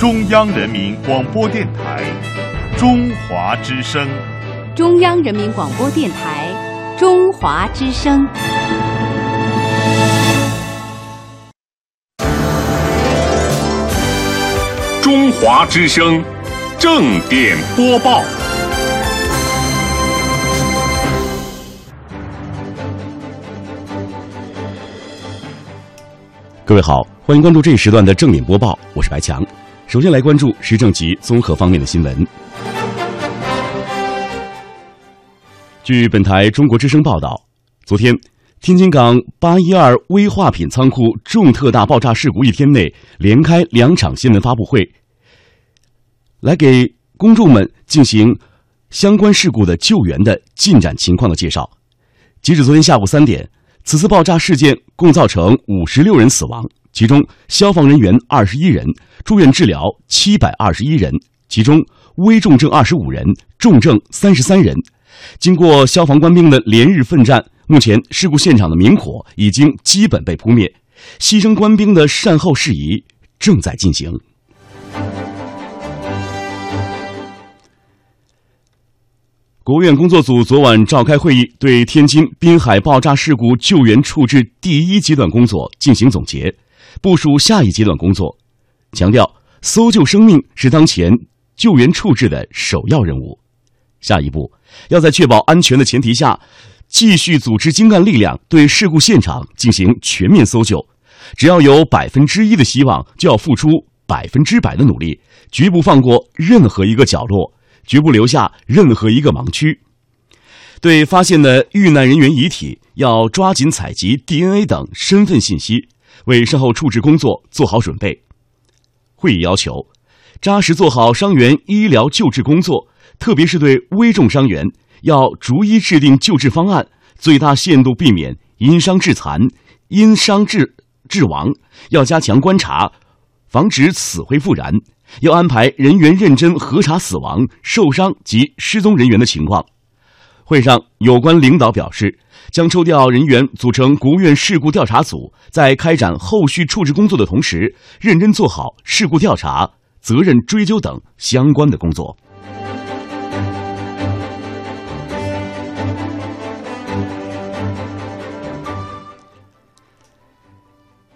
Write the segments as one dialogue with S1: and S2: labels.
S1: 中央人民广播电台中华之声。
S2: 中央人民广播电台中华之声。
S3: 中华之声，正点播报。
S4: 各位好，欢迎关注这一时段的正点播报，我是白强。首先来关注时政及综合方面的新闻。据本台中国之声报道，昨天天津港八一二危化品仓库重特大爆炸事故一天内连开两场新闻发布会，来给公众们进行相关事故的救援的进展情况的介绍。截止昨天下午三点。此次爆炸事件共造成五十六人死亡，其中消防人员二十一人，住院治疗七百二十一人，其中危重症二十五人，重症三十三人。经过消防官兵的连日奋战，目前事故现场的明火已经基本被扑灭，牺牲官兵的善后事宜正在进行。国务院工作组昨晚召开会议，对天津滨海爆炸事故救援处置第一阶段工作进行总结，部署下一阶段工作，强调搜救生命是当前救援处置的首要任务。下一步，要在确保安全的前提下，继续组织精干力量对事故现场进行全面搜救。只要有百分之一的希望，就要付出百分之百的努力，绝不放过任何一个角落。绝不留下任何一个盲区。对发现的遇难人员遗体，要抓紧采集 DNA 等身份信息，为善后处置工作做好准备。会议要求，扎实做好伤员医疗救治工作，特别是对危重伤员，要逐一制定救治方案，最大限度避免因伤致残、因伤致致亡。要加强观察，防止死灰复燃。要安排人员认真核查死亡、受伤及失踪人员的情况。会上，有关领导表示，将抽调人员组成国务院事故调查组，在开展后续处置工作的同时，认真做好事故调查、责任追究等相关的工作。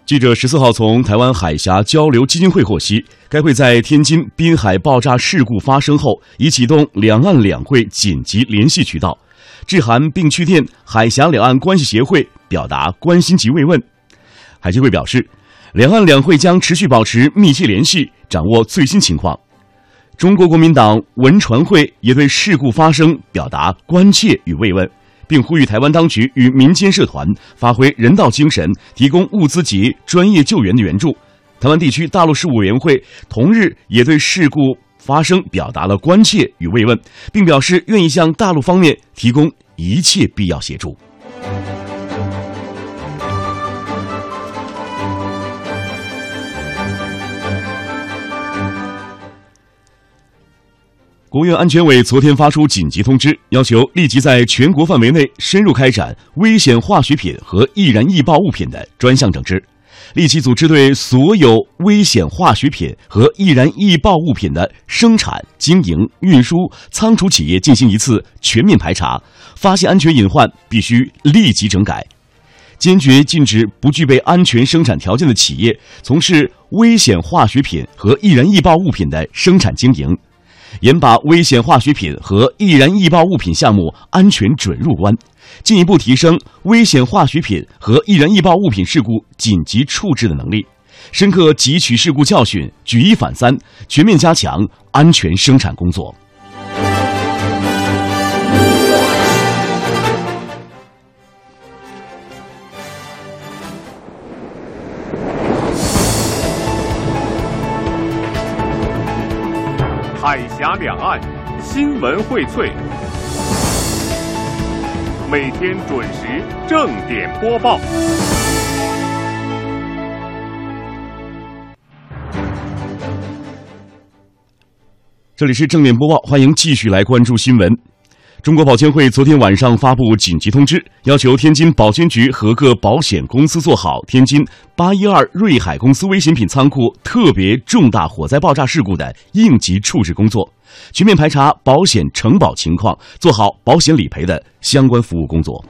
S4: 记者十四号从台湾海峡交流基金会获悉，该会在天津滨海爆炸事故发生后，已启动两岸两会紧急联系渠道，致函并去电海峡两岸关系协会，表达关心及慰问。海基会表示，两岸两会将持续保持密切联系，掌握最新情况。中国国民党文传会也对事故发生表达关切与慰问。并呼吁台湾当局与民间社团发挥人道精神，提供物资及专业救援的援助。台湾地区大陆事务委员会同日也对事故发声表达了关切与慰问，并表示愿意向大陆方面提供一切必要协助。国务院安全委昨天发出紧急通知，要求立即在全国范围内深入开展危险化学品和易燃易爆物品的专项整治，立即组织对所有危险化学品和易燃易爆物品的生产、经营、运输、仓储企业进行一次全面排查，发现安全隐患必须立即整改，坚决禁止不具备安全生产条件的企业从事危险化学品和易燃易爆物品的生产经营。严把危险化学品和易燃易爆物品项目安全准入关，进一步提升危险化学品和易燃易爆物品事故紧急处置的能力，深刻汲取事故教训，举一反三，全面加强安全生产工作。
S3: 海峡两岸新闻荟萃，每天准时正点播报。
S4: 这里是正面播报，欢迎继续来关注新闻。中国保监会昨天晚上发布紧急通知，要求天津保监局和各保险公司做好天津八一二瑞海公司危险品仓库特别重大火灾爆炸事故的应急处置工作，全面排查保险承保情况，做好保险理赔的相关服务工作。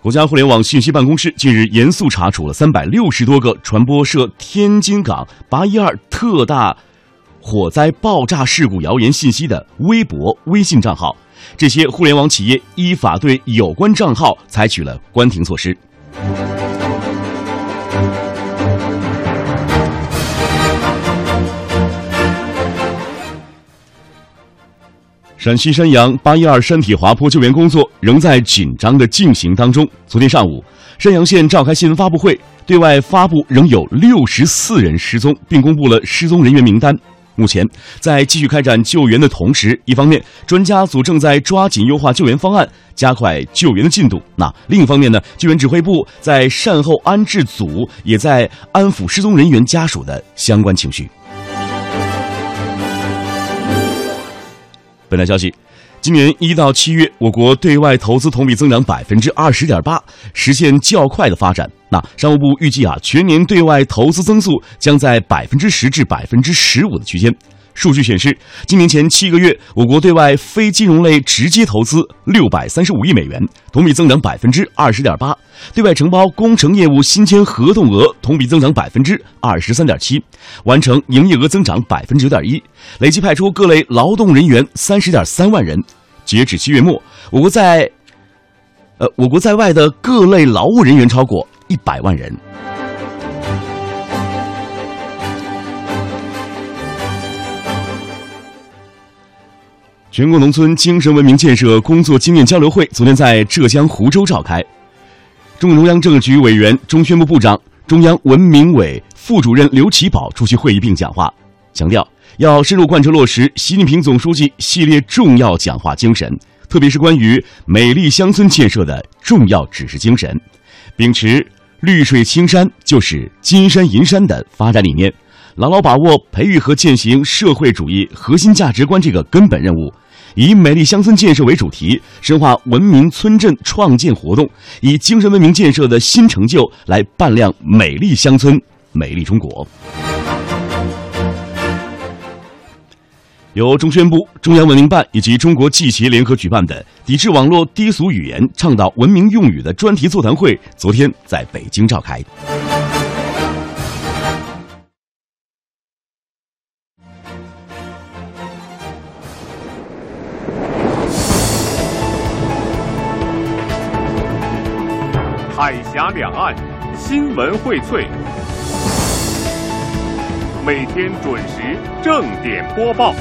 S4: 国家互联网信息办公室近日严肃查处了三百六十多个传播涉天津港八一二特大。火灾爆炸事故谣言信息的微博、微信账号，这些互联网企业依法对有关账号采取了关停措施。陕西山阳八一二山体滑坡救援工作仍在紧张的进行当中。昨天上午，山阳县召开新闻发布会，对外发布仍有六十四人失踪，并公布了失踪人员名单。目前，在继续开展救援的同时，一方面专家组正在抓紧优化救援方案，加快救援的进度；那另一方面呢，救援指挥部在善后安置组也在安抚失踪人员家属的相关情绪。本台消息。今年一到七月，我国对外投资同比增长百分之二十点八，实现较快的发展。那商务部预计啊，全年对外投资增速将在百分之十至百分之十五的区间。数据显示，今年前七个月，我国对外非金融类直接投资六百三十五亿美元，同比增长百分之二十点八；对外承包工程业务新签合同额同比增长百分之二十三点七，完成营业额增长百分之九点一，累计派出各类劳动人员三十点三万人。截止七月末，我国在，呃，我国在外的各类劳务人员超过一百万人。全国农村精神文明建设工作经验交流会昨天在浙江湖州召开，中共中央政治局委员、中宣部部长、中央文明委副主任刘奇葆出席会议并讲话，强调要深入贯彻落实习近平总书记系列重要讲话精神，特别是关于美丽乡村建设的重要指示精神，秉持“绿水青山就是金山银山”的发展理念，牢牢把握培育和践行社会主义核心价值观这个根本任务。以美丽乡村建设为主题，深化文明村镇创建活动，以精神文明建设的新成就来扮靓美丽乡村、美丽中国。由中宣部、中央文明办以及中国记协联合举办的“抵制网络低俗语言，倡导文明用语”的专题座谈会，昨天在北京召开。
S3: 海峡两岸新闻荟萃，每天准时正点播报。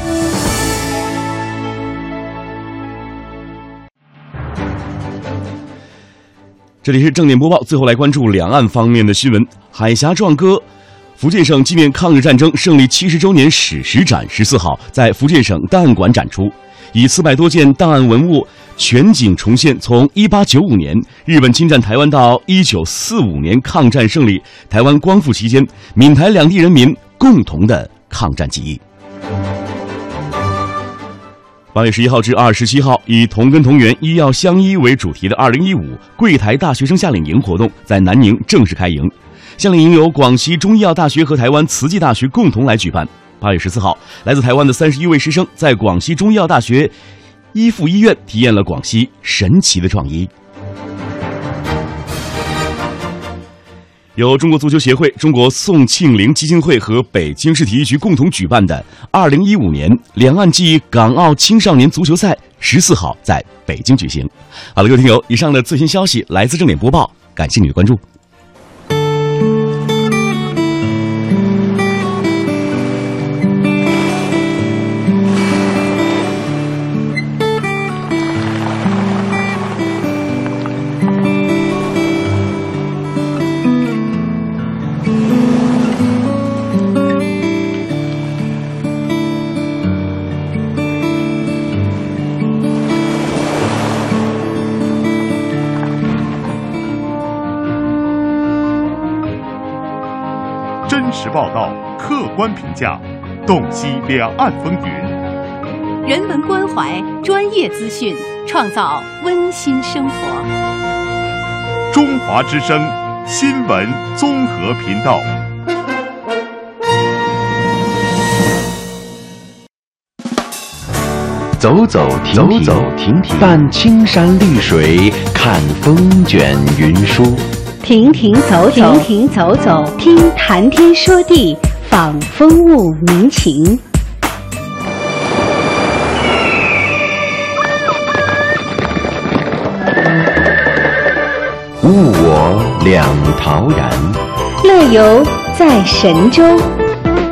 S4: 这里是正点播报，最后来关注两岸方面的新闻。海峡壮歌，福建省纪念抗日战争胜利七十周年史实展十四号在福建省档案馆展出，以四百多件档案文物。全景重现从一八九五年日本侵占台湾到一九四五年抗战胜利、台湾光复期间，闽台两地人民共同的抗战记忆。八月十一号至二十七号，以“同根同源，医药相依”为主题的二零一五柜台大学生夏令营活动在南宁正式开营。夏令营由广西中医药大学和台湾慈济大学共同来举办。八月十四号，来自台湾的三十一位师生在广西中医药大学。一附医院体验了广西神奇的创医。由中国足球协会、中国宋庆龄基金会和北京市体育局共同举办的二零一五年两岸暨港澳青少年足球赛十四号在北京举行。好了，各位听友，以上的最新消息来自正点播报，感谢你的关注。
S1: 报道，客观评价，洞悉两岸风云。
S2: 人文关怀、专业资讯，创造温馨生活。
S1: 中华之声新闻综合频道。
S5: 走走停停，走走停停，伴青山绿水，看风卷云舒。
S2: 停停走走，停停走走，听谈天说地，访风物民情。
S5: 物我两陶然，
S2: 乐游在神州。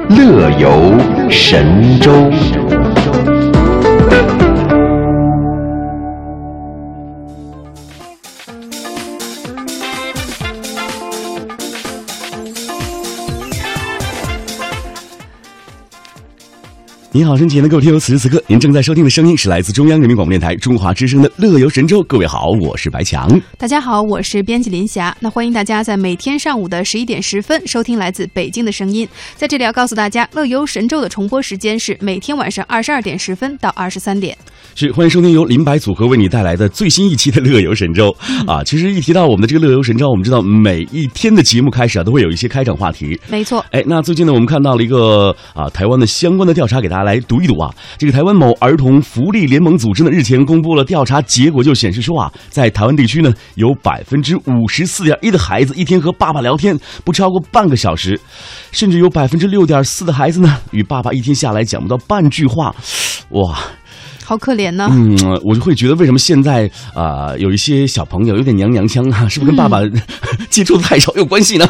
S5: 乐游神州。
S4: 您好，身前的各位听友，此时此刻您正在收听的声音是来自中央人民广播电台中华之声的《乐游神州》。各位好，我是白强。
S6: 大家好，我是编辑林霞。那欢迎大家在每天上午的十一点十分收听来自北京的声音。在这里要告诉大家，《乐游神州》的重播时间是每天晚上二十二点十分到二十三点。
S4: 是欢迎收听由林白组合为你带来的最新一期的《乐游神州》啊。其实一提到我们的这个《乐游神州》，我们知道每一天的节目开始啊，都会有一些开场话题。
S6: 没错。
S4: 哎，那最近呢，我们看到了一个啊台湾的相关的调查，给大家来读一读啊。这个台湾某儿童福利联盟组织呢，日前公布了调查结果，就显示说啊，在台湾地区呢，有百分之五十四点一的孩子一天和爸爸聊天不超过半个小时，甚至有百分之六点四的孩子呢，与爸爸一天下来讲不到半句话，哇。
S6: 好可怜呢。
S4: 嗯，我就会觉得为什么现在啊有一些小朋友有点娘娘腔啊，是不是跟爸爸 接触的太少有关系呢？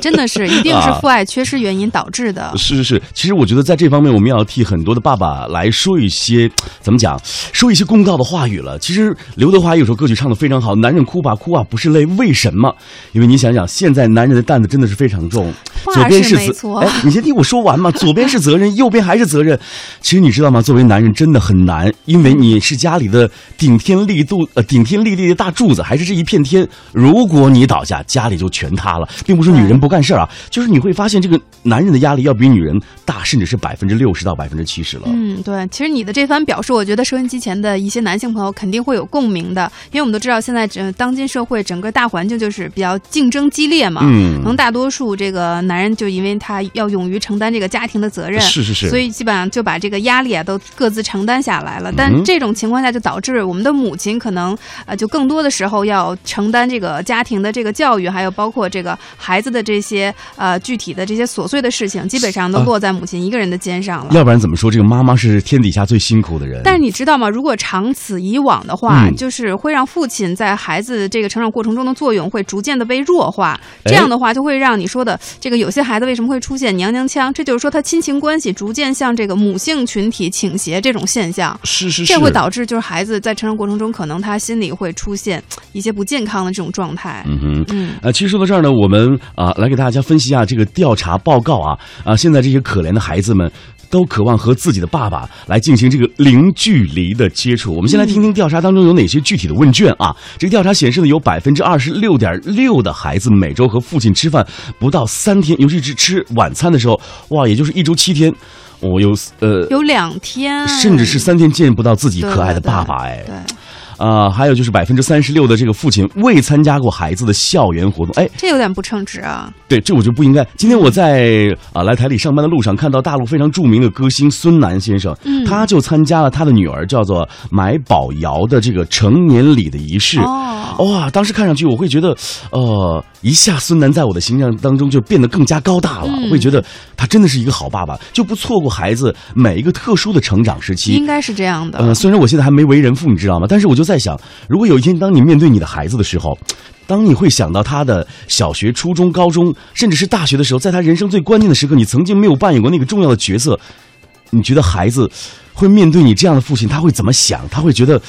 S6: 真的是，一定是父爱缺失原因导致的。
S4: 是是是，其实我觉得在这方面我们要替很多的爸爸来说一些怎么讲，说一些公道的话语了。其实刘德华有首歌曲唱的非常好，男人哭吧哭啊不是泪，为什么？因为你想想，现在男人的担子真的是非常重。左边是责，哎，你先听我说完嘛。左边是责任，右边还是责任。其实你知道吗？作为男人真的。很难，因为你是家里的顶天立度呃顶天立地的大柱子，还是这一片天。如果你倒下，家里就全塌了。并不是女人不干事儿啊，就是你会发现这个男人的压力要比女人大，甚至是百分之六十到百分之七十了。
S6: 嗯，对。其实你的这番表述，我觉得收音机前的一些男性朋友肯定会有共鸣的，因为我们都知道现在整当今社会整个大环境就是比较竞争激烈嘛。嗯。可能大多数这个男人就因为他要勇于承担这个家庭的责任，
S4: 是是是，
S6: 所以基本上就把这个压力啊都各自承担。下来了，但这种情况下就导致我们的母亲可能呃，就更多的时候要承担这个家庭的这个教育，还有包括这个孩子的这些呃具体的这些琐碎的事情，基本上都落在母亲一个人的肩上了。
S4: 要不然怎么说这个妈妈是天底下最辛苦的人？
S6: 但是你知道吗？如果长此以往的话，就是会让父亲在孩子这个成长过程中的作用会逐渐的被弱化。这样的话，就会让你说的这个有些孩子为什么会出现娘娘腔？这就是说他亲情关系逐渐向这个母性群体倾斜这种现。象
S4: 是是是，
S6: 这会导致就是孩子在成长过程中，可能他心里会出现一些不健康的这种状态。
S4: 嗯哼，嗯，呃，其实说到这儿呢，我们啊来给大家分析一下这个调查报告啊啊，现在这些可怜的孩子们都渴望和自己的爸爸来进行这个零距离的接触。我们先来听听调查当中有哪些具体的问卷啊？这个调查显示呢，有百分之二十六点六的孩子每周和父亲吃饭不到三天，尤其是吃晚餐的时候，哇，也就是一周七天。我有呃，
S6: 有两天，
S4: 甚至是三天见不到自己可爱的爸爸哎。
S6: 对。
S4: 啊，还有就是百分之三十六的这个父亲未参加过孩子的校园活动，哎，
S6: 这有点不称职啊。
S4: 对，这我就不应该。今天我在啊来台里上班的路上，看到大陆非常著名的歌星孙楠先生，嗯他就参加了他的女儿叫做买宝瑶的这个成年礼的仪式。哦，哇，当时看上去我会觉得，呃，一下孙楠在我的形象当中就变得更加高大了，会觉得他真的是一个好爸爸，就不错过孩子每一个特殊的成长时期。
S6: 应该是这样的。
S4: 呃，虽然我现在还没为人父，你知道吗？但是我就。在想，如果有一天当你面对你的孩子的时候，当你会想到他的小学、初中、高中，甚至是大学的时候，在他人生最关键的时刻，你曾经没有扮演过那个重要的角色，你觉得孩子会面对你这样的父亲，他会怎么想？他会觉得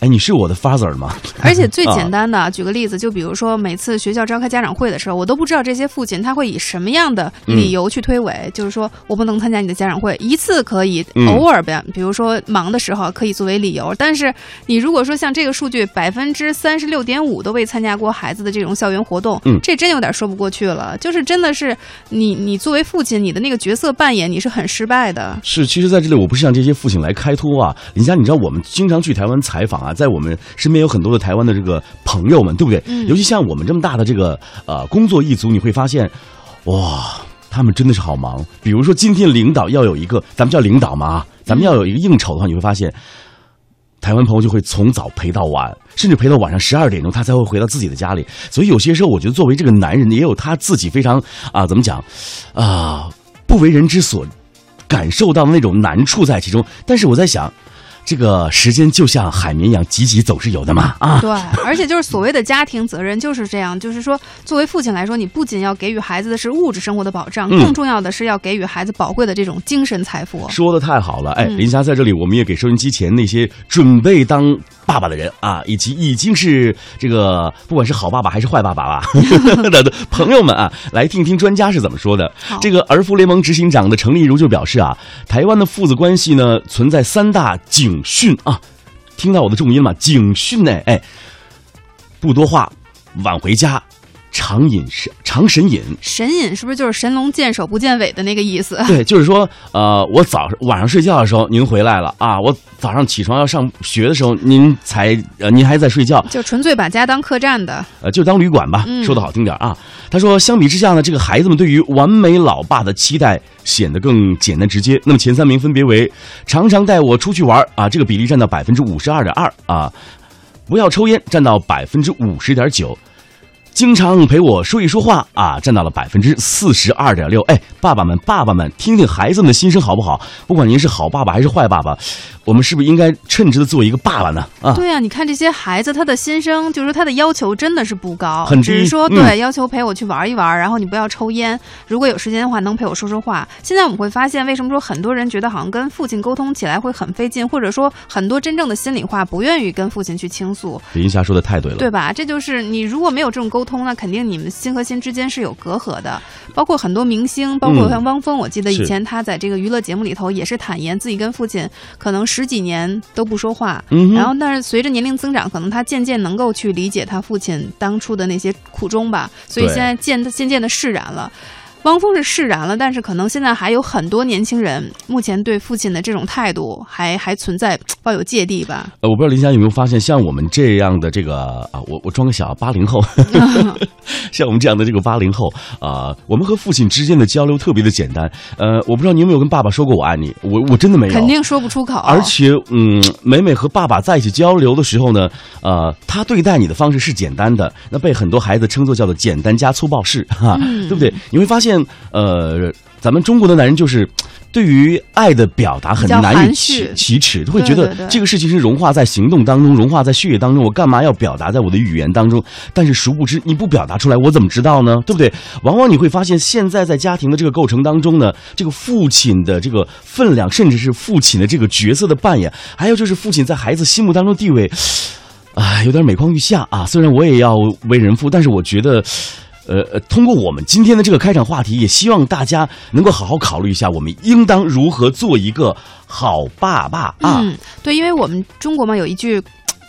S4: 哎，你是我的 father 吗？
S6: 而且最简单的，举个例子，就比如说每次学校召开家长会的时候，我都不知道这些父亲他会以什么样的理由去推诿，就是说我不能参加你的家长会，一次可以，偶尔呗，比如说忙的时候可以作为理由。但是你如果说像这个数据，百分之三十六点五都未参加过孩子的这种校园活动，
S4: 嗯，
S6: 这真有点说不过去了。就是真的是你，你作为父亲，你的那个角色扮演你是很失败的。
S4: 是，其实在这里我不是向这些父亲来开脱啊，林佳，你知道我们经常去台湾采访啊，在我们身边有很多的台湾的这个朋友们，对不对？
S6: 嗯
S4: 尤其像我们这么大的这个呃工作一族，你会发现，哇，他们真的是好忙。比如说今天领导要有一个，咱们叫领导嘛，咱们要有一个应酬的话，你会发现。台湾朋友就会从早陪到晚，甚至陪到晚上十二点钟，他才会回到自己的家里。所以有些时候，我觉得作为这个男人，也有他自己非常啊，怎么讲啊，不为人之所感受到的那种难处在其中。但是我在想，这个时间就像海绵一样，挤挤总是有的嘛啊。
S6: 对，而且就是所谓的家庭责任就是这样，就是说，作为父亲来说，你不仅要给予孩子的是物质生活的保障，
S4: 嗯
S6: 更重要的是要给予孩子宝贵的这种精神财富。
S4: 说的太好了，哎，
S6: 嗯
S4: 林霞在这里，我们也给收音机前那些准备当爸爸的人啊，以及已经是这个不管是好爸爸还是坏爸爸吧的的 朋友们啊，来听听专家是怎么说的。这个儿福联盟执行长的程丽如就表示啊，台湾的父子关系呢存在三大警警讯啊，听到我的重音吗？警讯呢，哎，不多话，晚回家，常饮神常神饮。
S6: 神隐是不是就是神龙见首不见尾的那个意思？
S4: 对，就是说，呃，我早晚上睡觉的时候您回来了啊，我早上起床要上学的时候您才呃您还在睡觉，
S6: 就纯粹把家当客栈的。
S4: 呃，就当旅馆吧，
S6: 嗯
S4: 说的好听点啊。他说，相比之下呢，这个孩子们对于完美老爸的期待显得更简单直接。那么前三名分别为常常带我出去玩啊，这个比例占到百分之五十二点二啊，不要抽烟占到百分之五十点九。经常陪我说一说话啊，占到了百分之四十二点六。哎，爸爸们，爸爸们，听听孩子们的心声好不好？不管您是好爸爸还是坏爸爸，我们是不是应该称职的做一个爸爸呢？啊，
S6: 对啊，你看这些孩子，他的心声就是说他的要求真的是不高，
S4: 很
S6: 只是说
S4: 嗯
S6: 对、要求陪我去玩一玩，然后你不要抽烟，如果有时间的话能陪我说说话。现在我们会发现，为什么说很多人觉得好像跟父亲沟通起来会很费劲，或者说很多真正的心里话不愿意跟父亲去倾诉，
S4: 林霞说的太对了。
S6: 对吧？这就是你如果没有这种沟通，那肯定你们心和心之间是有隔阂的。包括很多明星，包括像汪峰，我记得以前他在这个娱乐节目里头也是坦言自己跟父亲可能十几年都不说话，
S4: 嗯
S6: 然后但是随着年龄增长，可能他渐渐能够去理解他父亲当初的那些苦衷吧，所以现在渐渐渐的释然了。汪峰是释然了，但是可能现在还有很多年轻人，目前对父亲的这种态度还还存在 抱有芥蒂吧。
S4: 呃，我不知道林霞有没有发现，像我们这样的这个啊，我我装个小八零后，像我们这样的这个八零后啊、我们和父亲之间的交流特别的简单。呃，我不知道你有没有跟爸爸说过我爱你，我我真的没有，
S6: 肯定说不出口，
S4: 而且，嗯，每每和爸爸在一起交流的时候呢，呃，他对待你的方式是简单的，那被很多孩子称作叫做简单加粗暴式，哈、
S6: 嗯
S4: 对不对？你会发现，呃，咱们中国的男人就是。对于爱的表达很难以启启齿，会觉得这个事情是融化在行动当中，融化在血液当中。我干嘛要表达在我的语言当中？但是殊不知，你不表达出来，我怎么知道呢？对不对？往往你会发现，现在在家庭的这个构成当中呢，这个父亲的这个分量，甚至是父亲的这个角色的扮演，还有就是父亲在孩子心目当中地位，啊，有点每况愈下啊。虽然我也要为人父，但是我觉得。呃呃，通过我们今天的这个开场话题，也希望大家能够好好考虑一下，我们应当如何做一个好爸爸啊。
S6: 嗯，对，因为我们中国嘛有一句。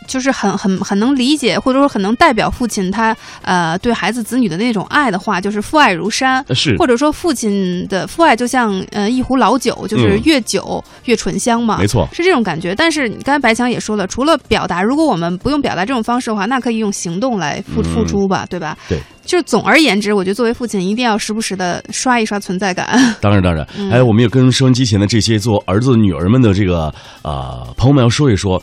S6: 就是很很很能理解，或者说很能代表父亲他呃对孩子子女的那种爱的话，就是父爱如山，
S4: 呃是
S6: 或者说父亲的父爱就像呃一壶老酒，就是
S4: 嗯
S6: 越久越醇香嘛，
S4: 没错
S6: 是这种感觉。但是你刚才白强也说了，除了表达，如果我们不用表达这种方式的话，那可以用行动来付
S4: 嗯
S6: 付出吧，对吧？
S4: 对。
S6: 就是总而言之，我觉得作为父亲一定要时不时的刷一刷存在感。
S4: 当然，当然，
S6: 嗯
S4: 还有我们也跟收音机前的这些做儿子、女儿们的这个呃朋友们要说一说，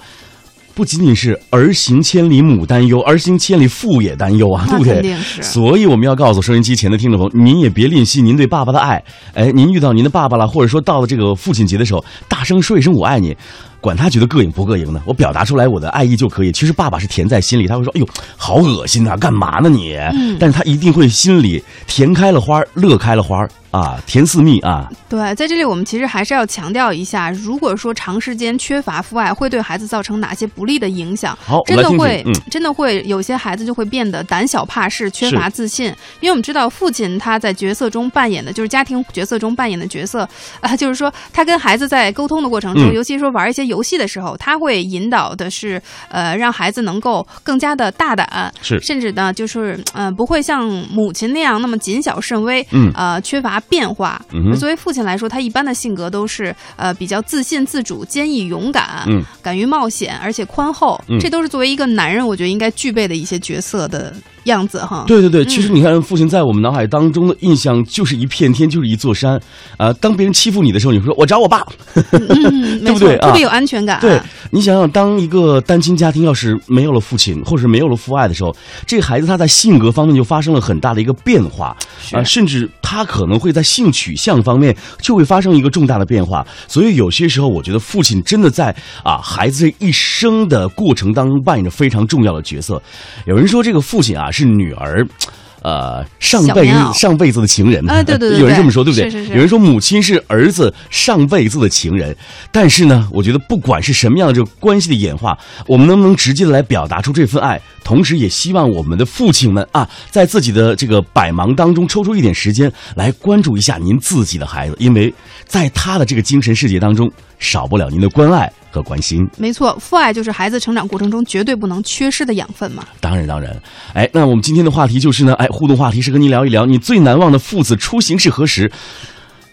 S4: 不仅仅是儿行千里母担忧，儿行千里父也担忧啊，对
S6: 那
S4: 不对？所以我们要告诉收音机前的听众朋友，您也别吝惜您对爸爸的爱。哎，您遇到您的爸爸了，或者说到了这个父亲节的时候，大声说一声我爱你。管他觉得膈应不膈应呢，我表达出来我的爱意就可以。其实爸爸是甜在心里，他会说：“哎呦，好恶心啊，干嘛呢你？”
S6: 嗯
S4: 但是他一定会心里甜开了花儿，乐开了花儿啊，甜似蜜啊。
S6: 对，在这里我们其实还是要强调一下，如果说长时间缺乏父爱，会对孩子造成哪些不利的影响？
S4: 好，
S6: 真的会，
S4: 嗯，
S6: 真的会有些孩子就会变得胆小怕事，缺乏自信。因为我们知道，父亲他在角色中扮演的就是家庭角色中扮演的角色，啊、就是说他跟孩子在沟通的过程中，
S4: 嗯
S6: 尤其说玩一些游戏的时候，他会引导的是，呃，让孩子能够更加的大胆，
S4: 是
S6: 甚至呢，就是呃，不会像母亲那样那么谨小慎微，
S4: 嗯
S6: 呃，缺乏变化。
S4: 嗯
S6: 作为父亲来说，他一般的性格都是呃比较自信、自主、坚毅、勇敢，
S4: 嗯。
S6: 敢于冒险，而且宽厚，
S4: 嗯。
S6: 这都是作为一个男人，我觉得应该具备的一些角色的样子哈。
S4: 对对对，
S6: 嗯
S4: 其实你看，父亲在我们脑海当中的印象就是一片天，就是一座山。啊、当别人欺负你的时候，你会说：“我找我爸。
S6: 嗯，
S4: 对不对啊
S6: 特别有安全感。
S4: 对你想想，当一个单亲家庭要是没有了父亲，或者是没有了父爱的时候，这个孩子他在性格方面就发生了很大的一个变化啊、甚至他可能会在性取向方面就会发生一个重大的变化。所以有些时候，我觉得父亲真的在啊孩子这一生的过程当中扮演着非常重要的角色。有人说，这个父亲啊是女儿。呃，上辈上辈子的情人，
S6: 啊对对对对。
S4: 有人这么说，对不对？
S6: 是是是。
S4: 有人说母亲是儿子上辈子的情人，但是呢，我觉得不管是什么样的这个关系的演化，我们能不能直接的来表达出这份爱，同时也希望我们的父亲们啊，在自己的这个百忙当中抽出一点时间来关注一下您自己的孩子，因为在他的这个精神世界当中，少不了您的关爱和关心。
S6: 没错，父爱就是孩子成长过程中绝对不能缺失的养分嘛。
S4: 当然，当然，哎，那我们今天的话题就是呢，哎，互动话题是跟您聊一聊你最难忘的父子出行是何时？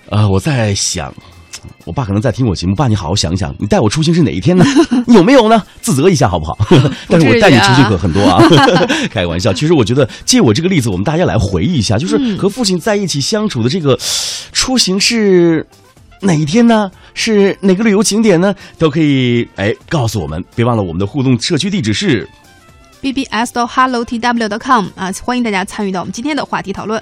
S4: 呃，我在想，我爸可能在听我节目，爸，你好好想一想，你带我出行是哪一天呢？你有没有呢？自责一下好不好？但是我带你出去可很多啊，开个玩笑。其实我觉得借我这个例子，我们大家来回忆一下，就是和父亲在一起相处的这个出行是。哪一天呢？是哪个旅游景点呢？都可以哎告诉我们。别忘了我们的互动社区地址是
S6: bbs 到 hello tw dot com 啊，欢迎大家参与到我们今天的话题讨论。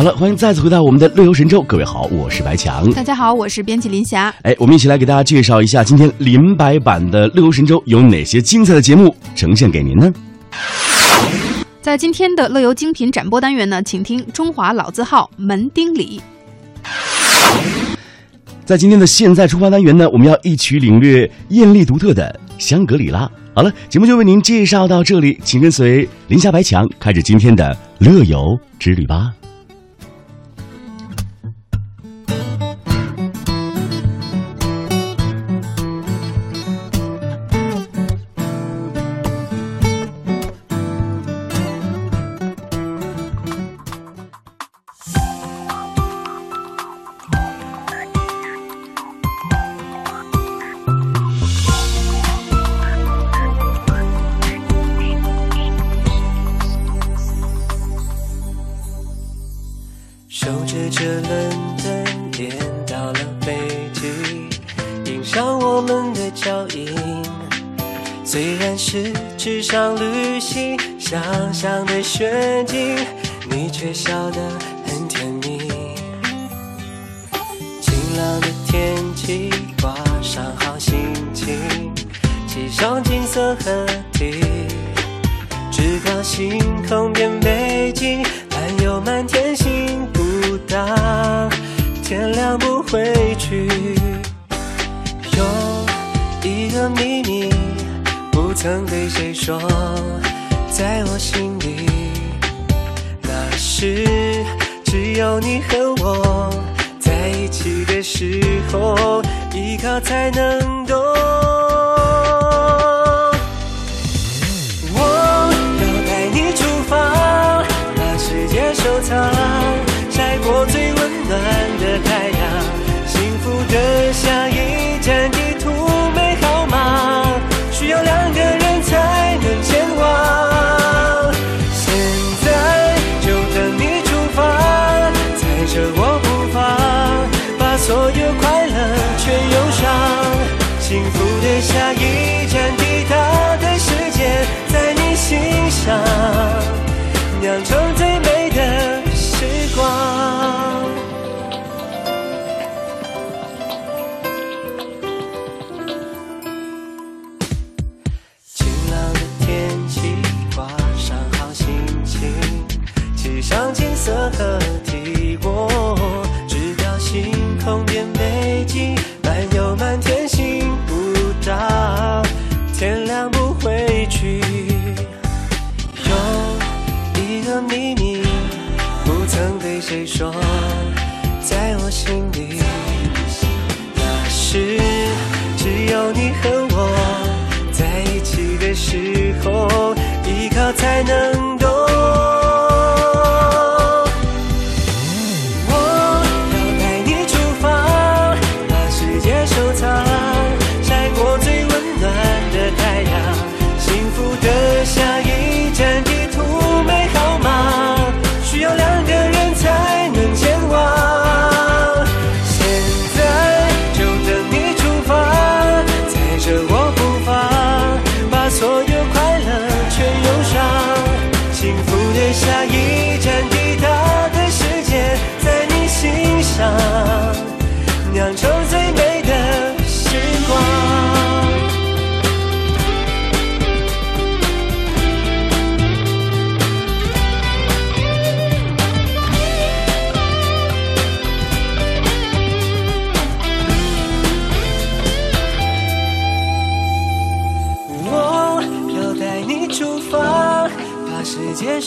S4: 好了，欢迎再次回到我们的乐游神州。各位好，我是白强。
S6: 大家好，我是编辑林霞。
S4: 哎，我们一起来给大家介绍一下今天林白版的乐游神州有哪些精彩的节目呈现给您呢？
S6: 在今天的乐游精品展播单元呢，请听中华老字号门丁里。
S4: 在今天的现在出发单元呢，我们要一起领略艳丽独特的香格里拉。好了，节目就为您介绍到这里，请跟随林霞白强开始今天的乐游之旅吧。
S7: 心里。那是只有你和我在一起的时候依靠才能懂。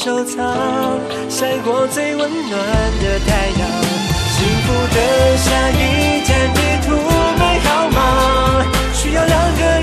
S7: 收藏，晒过最温暖的太阳。幸福的下一站地图美好吗？需要两个人。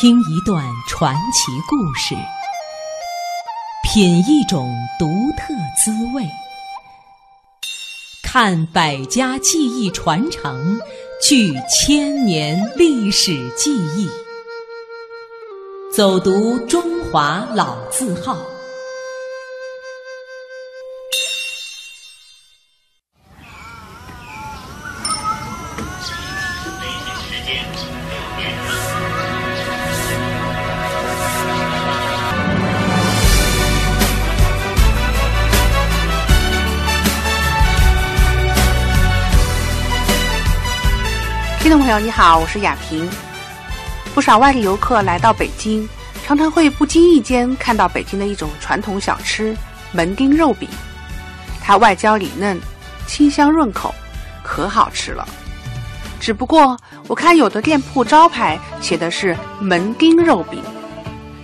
S8: 听一段传奇故事品一种独特滋味。看百家技艺传承聚千年历史记忆。走读中华老字号。
S9: 朋友你好，我是雅萍。不少外地游客来到北京，常常会不经意间看到北京的一种传统小吃——门钉肉饼。它外焦里嫩，清香润口，可好吃了。只不过我看有的店铺招牌写的是“门钉肉饼”，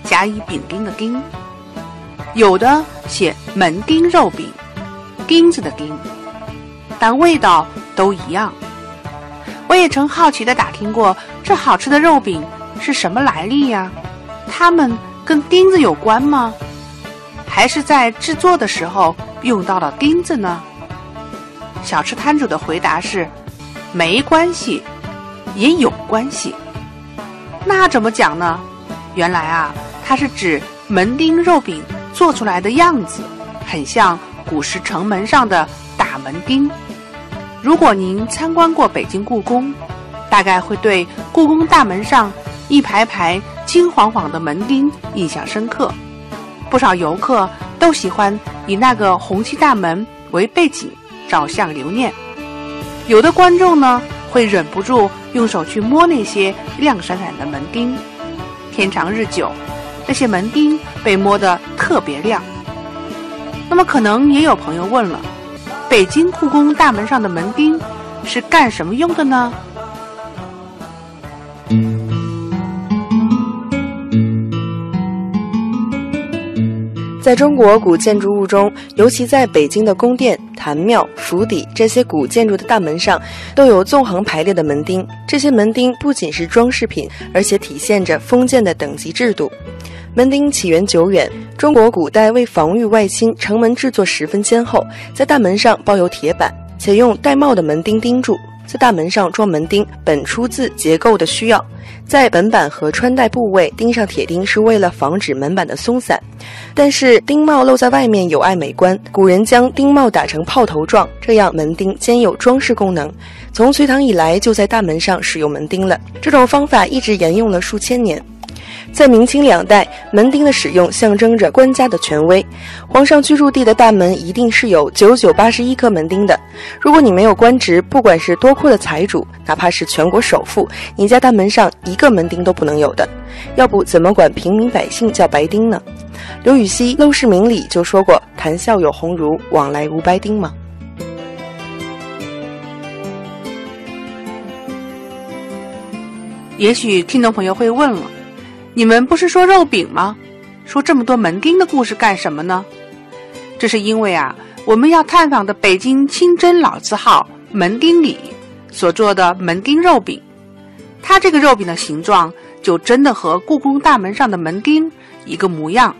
S9: 甲乙丙丁的丁；有的写“门钉肉饼”，钉子的钉，但味道都一样。我也曾好奇的打听过，这好吃的肉饼是什么来历呀？它们跟钉子有关吗？还是在制作的时候用到了钉子呢？小吃摊主的回答是：没关系，也有关系。那怎么讲呢？原来啊，它是指门钉肉饼做出来的样子，很像古时城门上的大门钉。如果您参观过北京故宫，大概会对故宫大门上一排排金晃晃的门钉印象深刻。不少游客都喜欢以那个红漆大门为背景照相留念。有的观众呢，会忍不住用手去摸那些亮闪闪的门钉。天长日久，那些门钉被摸得特别亮。那么，可能也有朋友问了。北京故宫大门上的门钉是干什么用的呢？
S10: 在中国古建筑物中，尤其在北京的宫殿、坛庙、府邸这些古建筑的大门上，都有纵横排列的门钉。这些门钉不仅是装饰品，而且体现着封建的等级制度。门钉起源久远，中国古代为防御外侵，城门制作十分坚厚，在大门上包有铁板，且用带帽的门钉钉住。在大门上装门钉，本出自结构的需要，在门板和穿戴部位钉上铁钉，是为了防止门板的松散。但是钉帽露在外面有碍美观，古人将钉帽打成炮头状，这样门钉兼有装饰功能。从隋唐以来，就在大门上使用门钉了。这种方法一直沿用了数千年。在明清两代，门钉的使用象征着官家的权威。皇上居住地的大门一定是有九九八十一颗门钉的。如果你没有官职，不管是多阔的财主，哪怕是全国首富，你家大门上一个门钉都不能有的。要不怎么管平民百姓叫白丁呢？刘禹锡《陋室铭》里就说过：“谈笑有鸿儒，往来无白丁”嘛。
S9: 也许听众朋友会问了。你们不是说肉饼吗？说这么多门钉的故事干什么呢？这是因为啊，我们要探访的北京清真老字号门钉里所做的门钉肉饼，它这个肉饼的形状就真的和故宫大门上的门钉一个模样。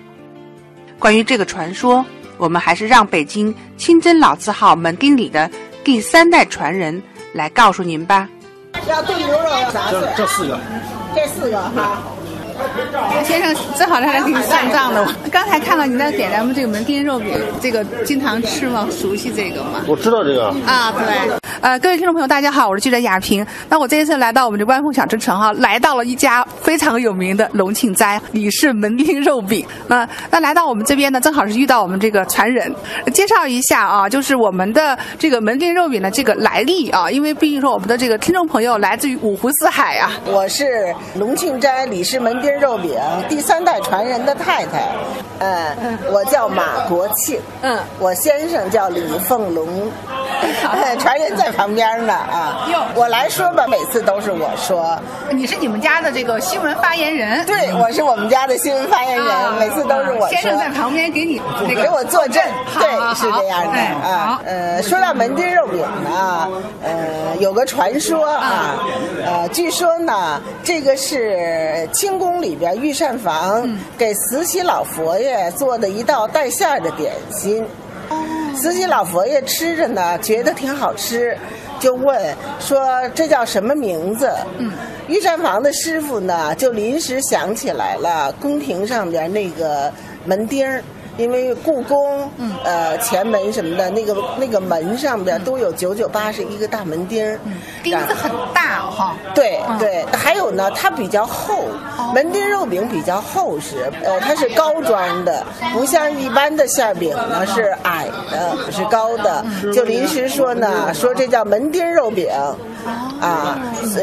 S9: 关于这个传说，我们还是让北京清真老字号门钉里的第三代传人来告诉您吧。
S11: 要炖牛肉要啥？
S12: 这这四个，
S11: 这四个哈。先生正好来给你算账的。刚才看到你在点咱们这个门钉肉饼，这个经常吃吗？熟悉这个吗？
S12: 我知道这个
S11: 啊，对。呃，各位听众朋友，大家好，我是记者雅萍。那我这一次来到我们这万丰小吃城哈，来到了一家非常有名的隆庆斋李氏门钉肉饼。那那来到我们这边呢，正好是遇到我们这个传人，介绍一下啊，就是我们的这个门钉肉饼的这个来历啊。因为毕竟说我们的这个听众朋友来自于五湖四海啊。
S13: 我是隆庆斋李氏门钉肉饼第三代传人的太太，嗯，我叫马国庆，嗯，我先生叫李凤龙，传人在。旁边呢啊！我来说吧，每次都是我说。
S11: 你是你们家的这个新闻发言人？
S13: 对，我是我们家的新闻发言人，每次都是我说。
S11: 先生在旁边给你
S13: 给我坐镇，对，是这样的啊。呃，说到门钉肉饼呢，呃，有个传说啊，呃，据说呢，这个是清宫里边御膳房给慈禧老佛爷做的一道带馅的点心。慈禧老佛爷吃着呢，觉得挺好吃，就问说：“这叫什么名字？”嗯，御膳房的师傅呢，就临时想起来了宫廷上边那个门钉儿。因为故宫，呃，前门什么的，那个那个门上边都有九九八十一个大门钉
S11: 钉子很大哈。
S13: 对对，还有呢，它比较厚，门钉肉饼比较厚实，呃，它是高装的，不像一般的馅饼呢是矮的，是高的。就临时说呢，说这叫门钉肉饼，啊，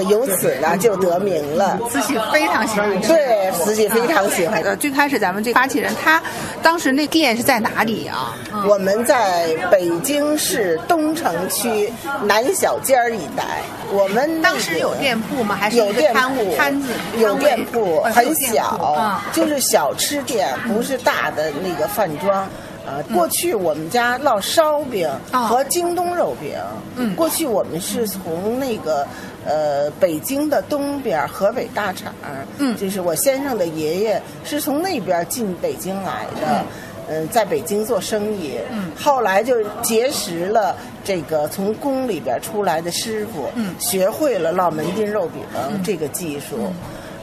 S13: 由此呢就得名了。
S9: 慈禧非常喜欢吃，
S13: 对，慈禧非常喜欢。
S9: 呃，最开始咱们这发起人他当时那店是在哪里啊？
S13: 我们在北京市东城区南小街儿一带。我们
S9: 当时有店铺吗？还是
S13: 有店铺？
S9: 摊子
S13: 有店铺，很小，就是小吃店，不是大的那个饭庄。呃，过去我们家烙烧饼和京东肉饼。嗯，过去我们是从那个呃北京的东边河北大厂，嗯，就是我先生的爷爷是从那边进北京来的。嗯，在北京做生意，嗯，后来就结识了这个从宫里边出来的师傅，嗯，学会了烙门钉肉饼这个技术，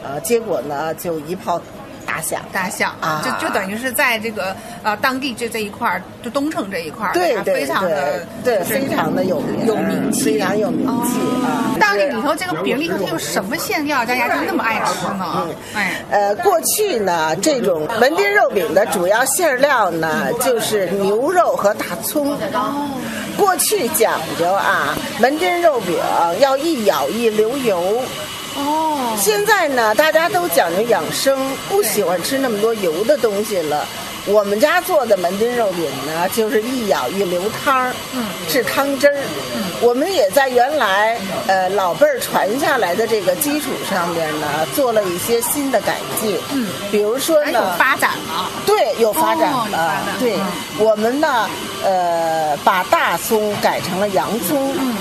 S13: 啊，结果呢就一炮。大象，
S9: 大象啊！就就等于是在这个呃当地这这一块儿，就东城这一块儿，
S13: 对对
S9: 非常的
S13: 对，非常的有
S9: 有名气，
S13: 非常有名气啊！
S9: 当地里头这个饼里头它有什么馅料，大家就那么爱吃呢？哎，
S13: 呃，过去呢，这种门钉肉饼的主要馅料呢，就是牛肉和大葱。哦，过去讲究啊，门钉肉饼要一咬一流油。哦，现在呢，大家都讲究养生，不喜欢吃那么多油的东西了。我们家做的门钉肉饼呢，就是一咬一流汤儿，嗯，是汤汁儿。嗯，我们也在原来呃老辈儿传下来的这个基础上面呢，做了一些新的改进。嗯，比如说呢，
S9: 有发展了。
S13: 对，有发展了。对，我们呢，呃，把大葱改成了洋葱。嗯。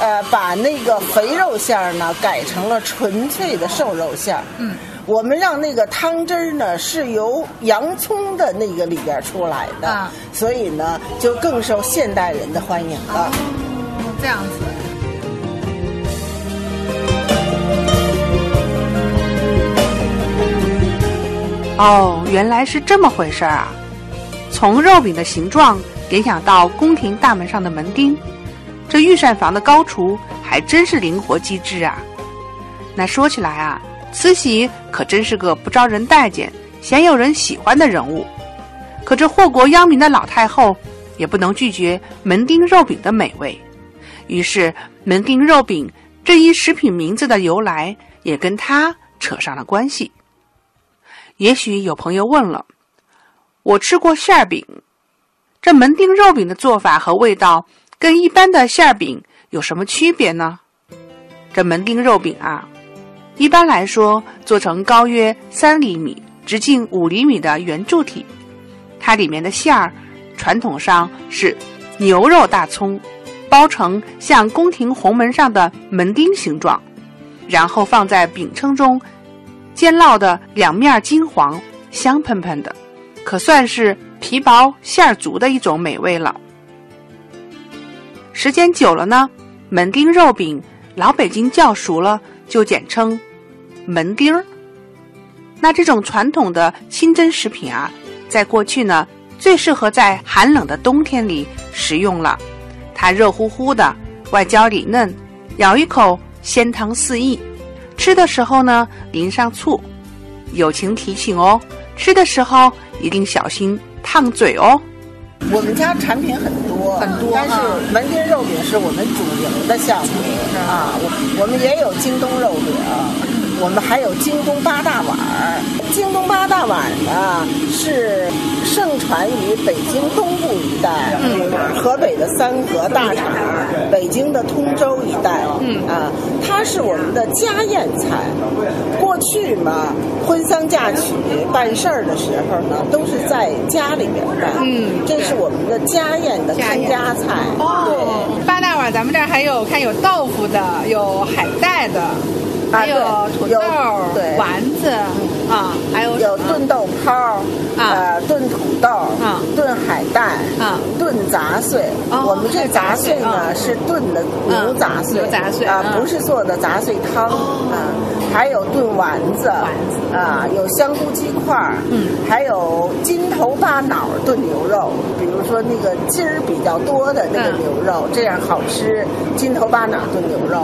S13: 呃，把那个肥肉馅儿呢改成了纯粹的瘦肉馅儿。嗯，我们让那个汤汁儿呢是由洋葱的那个里边出来的，所以呢就更受现代人的欢迎了。
S9: 哦，这样子。哦，原来是这么回事儿啊！从肉饼的形状联想到宫廷大门上的门钉。这御膳房的高厨还真是灵活机智啊！那说起来啊，慈禧可真是个不招人待见、鲜有人喜欢的人物。可这祸国殃民的老太后也不能拒绝门钉肉饼的美味，于是门钉肉饼这一食品名字的由来也跟她扯上了关系。也许有朋友问了：我吃过馅饼，这门钉肉饼的做法和味道？跟一般的馅饼有什么区别呢？这门钉肉饼啊，一般来说做成高约三厘米、直径五厘米的圆柱体，它里面的馅儿传统上是牛肉大葱，包成像宫廷红门上的门钉形状，然后放在饼铛中煎烙的两面金黄，香喷喷的，可算是皮薄馅儿足的一种美味了。时间久了呢，门钉肉饼老北京叫熟了，就简称门钉儿。那这种传统的清真食品啊，在过去呢，最适合在寒冷的冬天里食用了。它热乎乎的，外焦里嫩，咬一口鲜汤四溢。吃的时候呢，淋上醋。友情提醒哦，吃的时候一定小心烫嘴哦。
S13: 我们家产品很多，
S9: 很多，
S13: 但是门钉肉饼是我们主营的项目啊。我我们也有京东肉饼，我们还有京东八大碗儿。京东八大碗呢是盛传于北京东部一带，嗯河北的三河大厂，北京的通州一带。嗯啊，它是我们的家宴菜。过去嘛，婚丧嫁娶办事儿的时候呢，都是在家里边办。嗯，这是我们的家宴的看家菜。
S9: 哦，八大碗，咱们这儿还有看有豆腐的，有海带的。还有土豆、丸子啊，还有
S13: 有炖豆泡啊，炖土豆啊，炖海带啊，炖杂碎。我们这杂碎呢是炖的牛杂碎，
S9: 牛杂碎
S13: 啊，不是做的杂碎汤啊。还有炖丸子，
S9: 丸子。
S13: 啊，有香菇鸡块儿，嗯，还有筋头巴脑炖牛肉，比如说那个筋儿比较多的那个牛肉，这样好吃。筋头巴脑炖牛肉，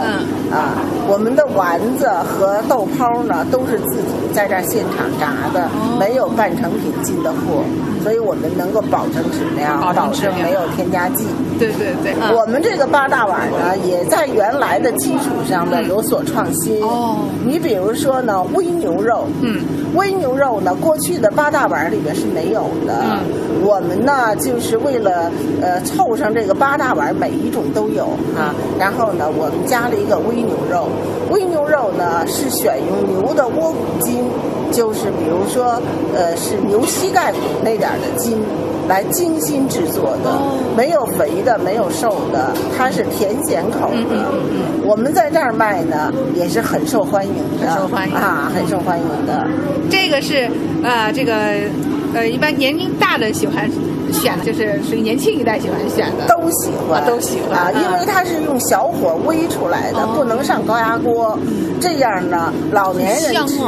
S13: 啊，我们的丸子和豆泡呢都是自己在这儿现场炸的，没有半成品进的货，所以我们能够保证质量，保证没有添加剂。
S11: 对对对，
S13: 我们这个八大碗呢，也在原来的基础上呢有所创新。哦，你比如说呢，煨牛肉，嗯，煨牛肉呢，过去的八大碗里边是没有的。嗯，我们呢就是为了呃凑上这个八大碗，每一种都有啊。然后呢，我们加了一个煨牛肉，煨牛肉呢是选用牛的窝骨筋，就是比如说呃是牛膝盖骨那点的筋。来精心制作的，没有肥的，没有瘦的，它是甜咸口的。我们在这儿卖呢，也是很受欢迎的，
S11: 很受欢迎
S13: 啊，很受欢迎的。
S11: 这个是呃，这个呃，一般年龄大的喜欢。选的就是属于年轻一代喜欢选的，
S13: 都喜欢，
S11: 都喜欢
S13: 啊！因为它是用小火煨出来的，不能上高压锅，这样呢，老年人吃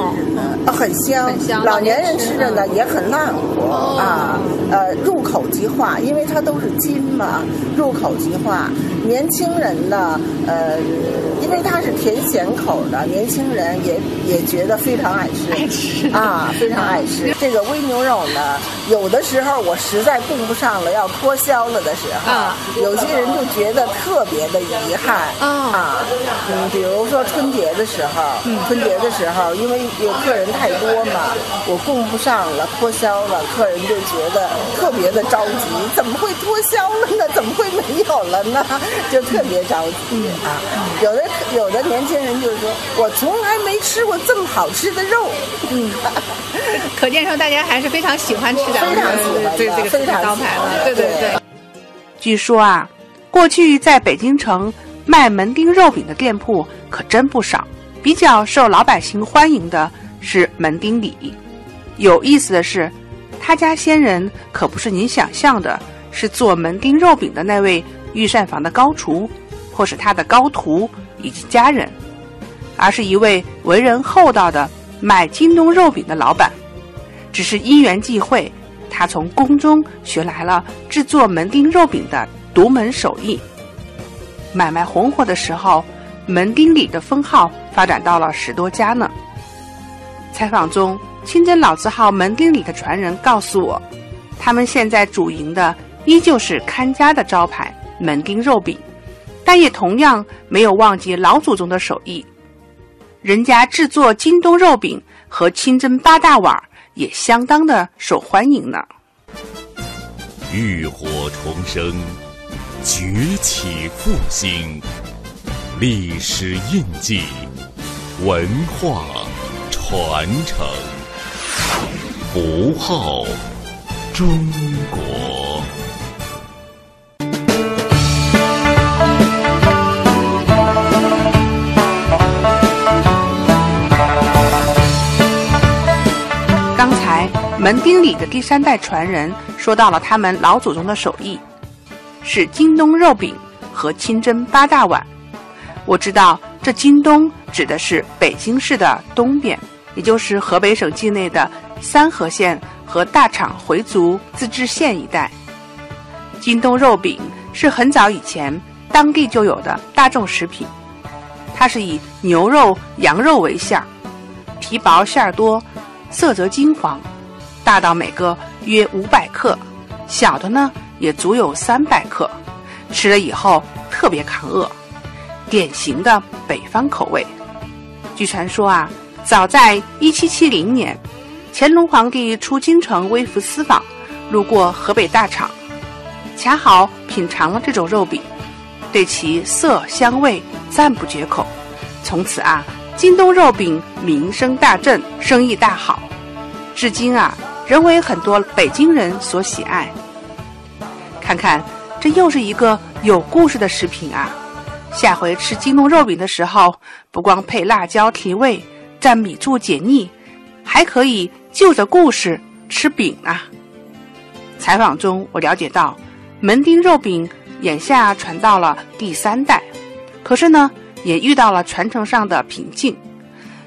S13: 很香，
S11: 很香。
S13: 老年人吃着呢也很烂糊啊，呃，入口即化，因为它都是筋嘛，入口即化。年轻人呢，呃，因为它是甜咸口的，年轻人也也觉得非常爱吃，
S11: 爱吃
S13: 啊，非常爱吃。这个煨牛肉呢，有的时候我实在。供不上了，要脱销了的时候，有些人就觉得特别的遗憾啊。嗯，比如说春节的时候，春节的时候，因为有客人太多嘛，我供不上了，脱销了，客人就觉得特别的着急，怎么会脱销了呢？怎么会没有了呢？就特别着急啊。有的有的年轻人就是说，我从来没吃过这么好吃的肉。嗯，
S11: 可见说大家还是非常喜欢吃的，
S13: 非常喜欢，
S11: 对这个招牌了。对对对。
S9: 据说啊，过去在北京城卖门钉肉饼的店铺可真不少。比较受老百姓欢迎的是门钉里。有意思的是，他家先人可不是您想象的，是做门钉肉饼的那位御膳房的高厨，或是他的高徒以及家人，而是一位为人厚道的卖京东肉饼的老板。只是因缘际会。他从宫中学来了制作门钉肉饼的独门手艺。买卖红火的时候，门钉里的封号发展到了十多家呢。采访中，清真老字号门钉里的传人告诉我，他们现在主营的依旧是看家的招牌门钉肉饼，但也同样没有忘记老祖宗的手艺。人家制作京东肉饼和清真八大碗。也相当的受欢迎呢。
S3: 浴火重生，崛起复兴，历史印记，文化传承，符号中国。
S9: 门丁里的第三代传人说到了他们老祖宗的手艺，是京东肉饼和清真八大碗。我知道这京东指的是北京市的东边，也就是河北省境内的三河县和大厂回族自治县一带。京东肉饼是很早以前当地就有的大众食品，它是以牛肉、羊肉为馅，皮薄馅多，色泽金黄。大到每个约五百克，小的呢也足有三百克，吃了以后特别抗饿，典型的北方口味。据传说啊，早在一七七零年，乾隆皇帝出京城微服私访，路过河北大厂，恰好品尝了这种肉饼，对其色香味赞不绝口。从此啊，京东肉饼名声大振，生意大好，至今啊。仍为很多北京人所喜爱。看看，这又是一个有故事的食品啊！下回吃京东肉饼的时候，不光配辣椒提味，蘸米醋解腻，还可以就着故事吃饼啊！采访中，我了解到，门钉肉饼眼下传到了第三代，可是呢，也遇到了传承上的瓶颈。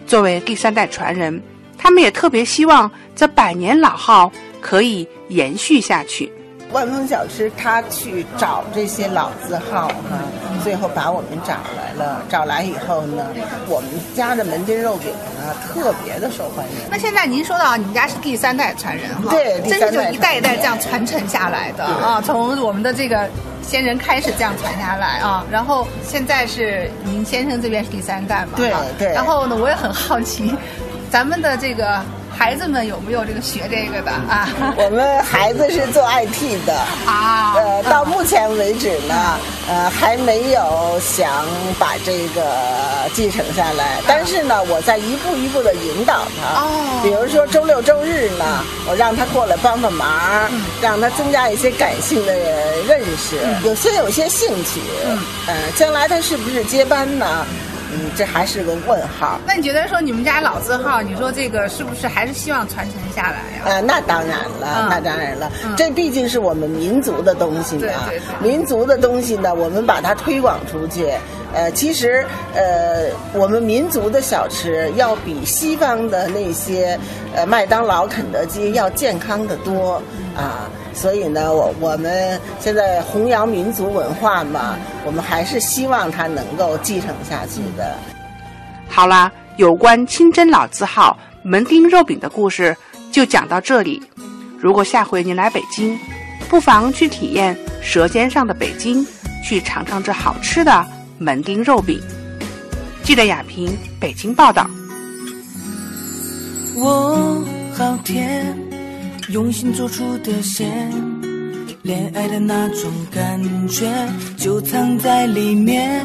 S9: 作为第三代传人。他们也特别希望这百年老号可以延续下去。
S13: 万丰小吃他去找这些老字号哈，最后把我们找来了。找来以后呢，我们家的门钉肉饼呢特别的受欢迎。
S11: 那现在您说到你们家是第三代传人哈，
S13: 对，
S11: 真是就一代一代这样传承下来的啊，从我们的这个先人开始这样传下来啊，然后现在是您先生这边是第三代嘛，
S13: 对对。
S11: 然后呢，我也很好奇，咱们的这个。孩子们有没有这个学这个的啊？
S13: 我们孩子是做 IT 的
S11: 啊，
S13: 呃，到目前为止呢，呃，还没有想把这个继承下来。但是呢，我在一步一步的引导他。哦。比如说周六周日呢，我让他过来帮帮忙，让他增加一些感性的认识，有些有些兴趣。嗯。呃，将来他是不是接班呢？嗯，这还是个问号。
S11: 那你觉得说你们家老字号，你说这个是不是还是希望传承下来呀？
S13: 呃，那当然了，那当然了，这毕竟是我们民族的东西嘛。民族的东西呢，我们把它推广出去。呃，其实呃，我们民族的小吃要比西方的那些呃麦当劳、肯德基要健康的多啊。所以呢，我我们现在弘扬民族文化嘛，我们还是希望它能够继承下去的。
S9: 好啦，有关清真老字号门钉肉饼的故事就讲到这里。如果下回您来北京，不妨去体验《舌尖上的北京》，去尝尝这好吃的门钉肉饼。记得雅萍北京报道。
S12: 我好甜。用心做出的线，恋爱的那种感觉就藏在里面。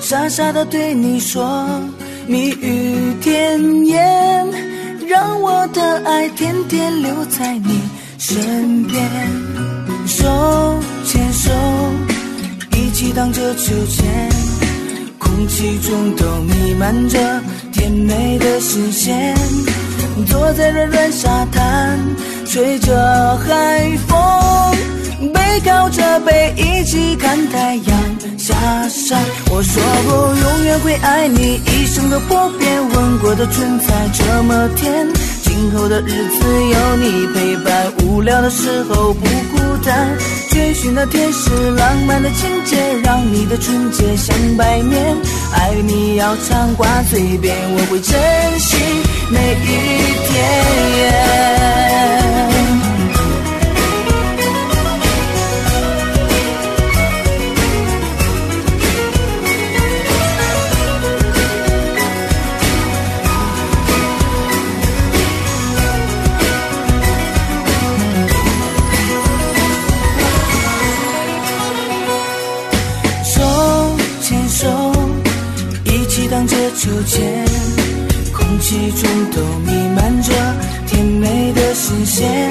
S12: 傻傻的对你说蜜语甜言，让我的爱天天留在你身边。手牵手，一起荡着秋千，空气中都弥漫着甜美的新鲜。坐在软软沙滩。吹着海风，背靠着背一起看太阳下山。我说过永远会爱你，一生都不变。吻过的唇才这么甜，今后的日子有你陪伴，无聊的时候不孤单。追寻那天使，浪漫的情节，让你的纯洁像白面。爱你要常挂嘴边，我会珍惜每一天。秋千，空气中都弥漫着甜美的新鲜。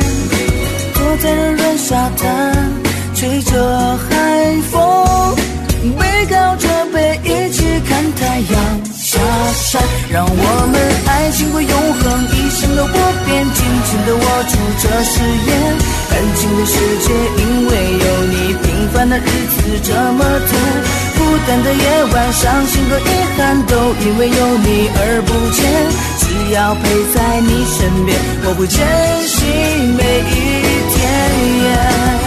S12: 坐在软软沙滩，吹着海风，背靠着背一起看太阳下山。让我们爱情会永恒，一生都不变，紧紧地握住这誓言。感情的世界，因为有你，平凡的日子这么甜。孤单的夜晚，伤心和遗憾，都因为有你而不见。只要陪在你身边，我会珍惜每一天。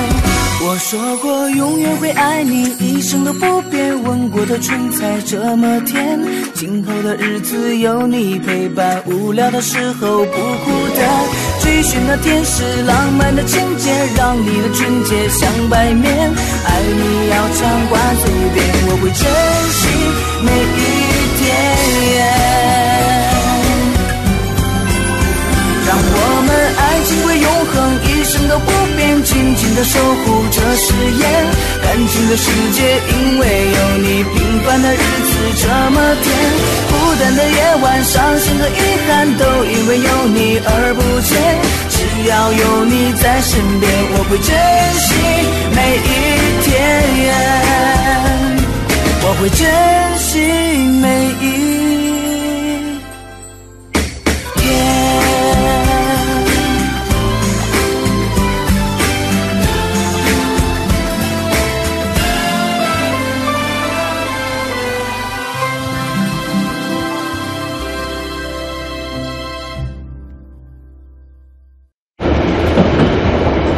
S12: 我说过永远会爱你，一生都不变。吻过的唇才这么甜，今后的日子有你陪伴，无聊的时候不孤单。追寻那天使浪漫的情节，让你的纯洁像白面。爱你要常挂嘴边，我会珍惜每一天。恒，一生都不变，紧紧的守护着誓言。感情的世界，因为有你，平凡的日子这么甜。孤单的夜晚，伤心和遗憾，都因为有你而不见。只要有你在身边，我会珍惜每一天，我会珍惜每一。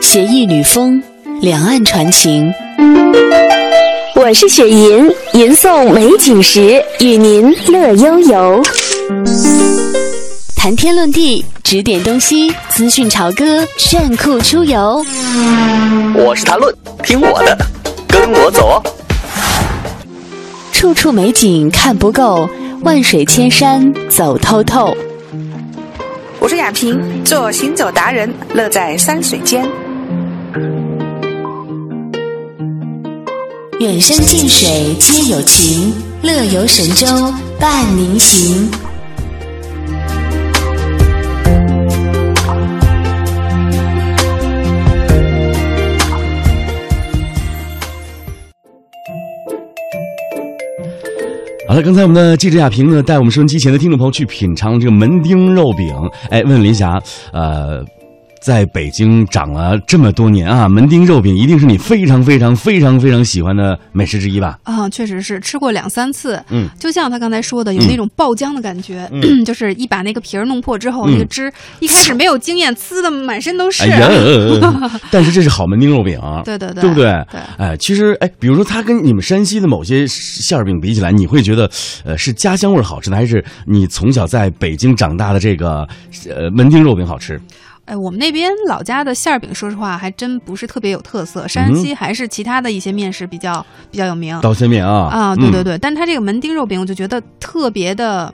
S14: 携一缕风，两岸传情。我是雪莹，吟诵美景时，与您乐悠悠。谈天论地，指点东西，资讯潮歌，炫酷出游。
S15: 我是谈论，听我的，跟我走哦。
S14: 处处美景看不够，万水千山走透透。
S11: 我是雅萍，做行走达人，乐在山水间。
S14: 远山近水皆有情，乐游神州伴您行。
S4: 好了，刚才我们的记者亚萍呢，带我们收音机前的听众朋友去品尝这个门钉肉饼。哎，问问林霞，呃，在北京长了这么多年啊，门钉肉饼一定是你非常非常非常非常喜欢的美食之一吧？
S6: 啊，确实是吃过两三次。
S4: 嗯，
S6: 就像他刚才说的，有那种爆浆的感觉，
S4: 嗯
S6: 就是一把那个皮儿弄破之后，
S4: 嗯
S6: 那个汁一开始没有经验，呲的满身都是。
S4: 但是这是好门钉肉饼，
S6: 对对对
S4: 对不对？
S6: 对
S4: 哎，其实哎，比如说它跟你们山西的某些馅儿饼比起来，你会觉得，呃，是家乡味儿好吃呢，还是你从小在北京长大的这个呃门钉肉饼好吃？
S6: 哎，我们那边老家的馅儿饼，说实话还真不是特别有特色。山
S4: 嗯
S6: 西还是其他的一些面食比较比较有名。
S4: 刀削面啊
S6: 啊，对对
S4: 嗯
S6: 对，但它这个门钉肉饼，我就觉得特别的，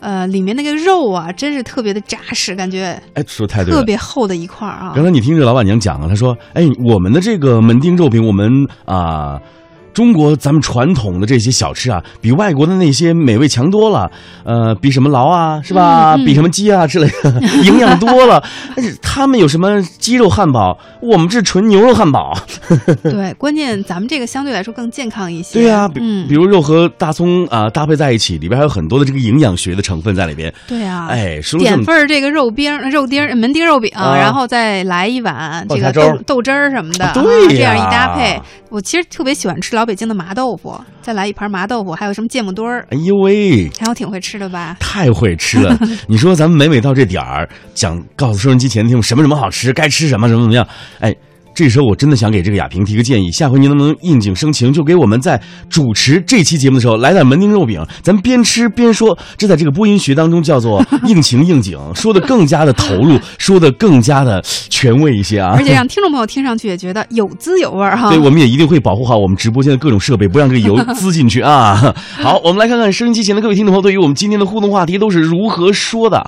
S6: 呃，里面那个肉啊，真是特别的扎实，感觉
S4: 哎，说太对了，
S6: 特别厚的一块儿啊。
S4: 刚才你听这老板娘讲了，她说：“哎，我们的这个门钉肉饼，我们啊、中国咱们传统的这些小吃啊，比外国的那些美味强多了。呃，比什么劳啊，是吧？
S6: 嗯嗯
S4: 比什么鸡啊之类的，营养多了。但是他们有什么鸡肉汉堡，我们这纯牛肉汉堡。
S6: 对，关键咱们这个相对来说更健康一些。
S4: 对啊、比、
S6: 嗯
S4: 比，如肉和大葱啊、搭配在一起，里边还有很多的这个营养学的成分在里边。
S6: 对啊。
S4: 哎，说了
S6: 点份这个肉丁儿、肉丁儿、门钉肉饼，
S4: 啊
S6: 然后再来一碗这个豆豆汁儿什么的，
S4: 啊对
S6: 这样一搭配，我其实特别喜欢吃老北京的麻豆腐，再来一盘麻豆腐，还有什么芥末墩儿，
S4: 哎呦喂，
S6: 还有挺会吃的吧？
S4: 太会吃了！你说咱们每每到这点儿，讲告诉收音机前的听众什么什么好吃，该吃什么什么怎么样？哎，这时候我真的想给这个亚萍提个建议，下回您能不能应景生情，就给我们在主持这期节目的时候来点门钉肉饼，咱边吃边说，这在这个播音学当中叫做 应情应景，说的更加的投入，说的更加的权威一些啊！
S6: 而且让听众朋友听上去也觉得有滋有味儿哈。
S4: 对，我们也一定会保护好我们直播间的各种设备，不让这个油滋进去啊！好，我们来看看收音机前的各位听众朋友对于我们今天的互动话题都是如何说的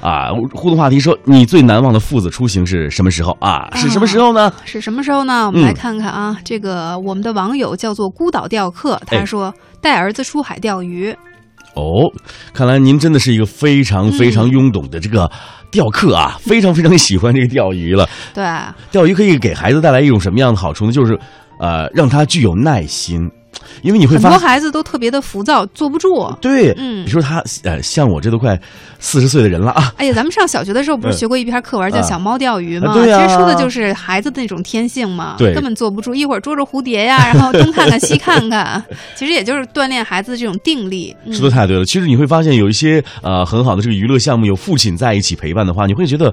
S4: 啊？互动话题说，你最难忘的父子出行是什么时候啊？是什么时候呢？
S6: 是什么时候呢？我们来
S4: 嗯
S6: 看看啊，这个我们的网友叫做孤岛钓客，他
S4: 哎
S6: 说带儿子出海钓鱼。
S4: 哦，看来您真的是一个非常非常拥懂的这个钓客啊，非常非常喜欢这个钓鱼了。
S6: 对，
S4: 钓鱼可以给孩子带来一种什么样的好处呢？就是，呃，让他具有耐心，因为你会
S6: 很
S4: 发很。
S6: 多孩子都特别的浮躁，坐不住。
S4: 对，
S6: 嗯
S4: 你说他呃，像我这都快四十岁的人了啊，
S6: 哎呀，咱们上小学的时候不是
S4: 嗯
S6: 学过一篇课文叫《
S4: 啊
S6: 小猫钓鱼》吗？
S4: 啊对呀
S6: 其实说的就是孩子的那种天性嘛，
S4: 对
S6: 根本坐不住，一会儿捉着蝴蝶呀，然后东看看西看看，其实也就是锻炼孩子的这种定力。嗯
S4: 说的太对了。其实你会发现有一些呃很好的这个娱乐项目，有父亲在一起陪伴的话，你会觉得。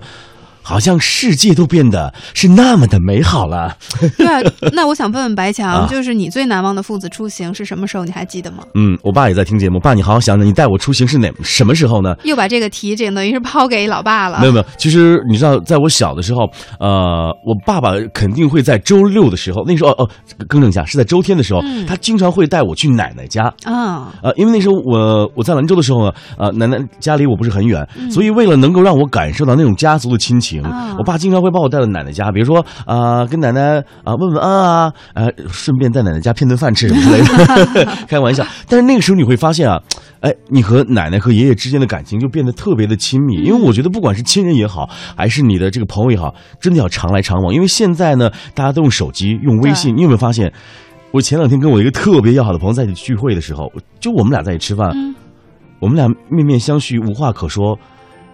S4: 好像世界都变得是那么的美好了。
S6: 对啊，那我想问问白强，
S4: 啊
S6: 就是你最难忘的父子出行是什么时候？你还记得吗？
S4: 嗯，我爸也在听节目，爸，你好好想想，你带我出行是哪什么时候呢？
S6: 又把这个题，这等于是抛给老爸了。
S4: 没有没有，其实你知道，在我小的时候，呃，我爸爸肯定会在周六的时候，那时候哦哦，更正一下，是在周天的时候，
S6: 嗯
S4: 他经常会带我去奶奶家。
S6: 啊，
S4: 呃，因为那时候我我在兰州的时候呢，呃，奶奶家离我不是很远，
S6: 嗯
S4: 所以为了能够让我感受到那种家族的亲情，情。我爸经常会把我带到奶奶家，比如说啊、跟奶奶啊、问问安啊，呃，顺便在奶奶家骗顿饭吃什么之类的，开玩笑。但是那个时候你会发现啊，哎，你和奶奶和爷爷之间的感情就变得特别的亲密，因为我觉得不管是亲人也好，还是你的这个朋友也好，真的要常来常往。因为现在呢，大家都用手机、用微信，你有没有发现？我前两天跟我一个特别要好的朋友在一起聚会的时候，就我们俩在一起吃饭，我们俩面面相觑，无话可说。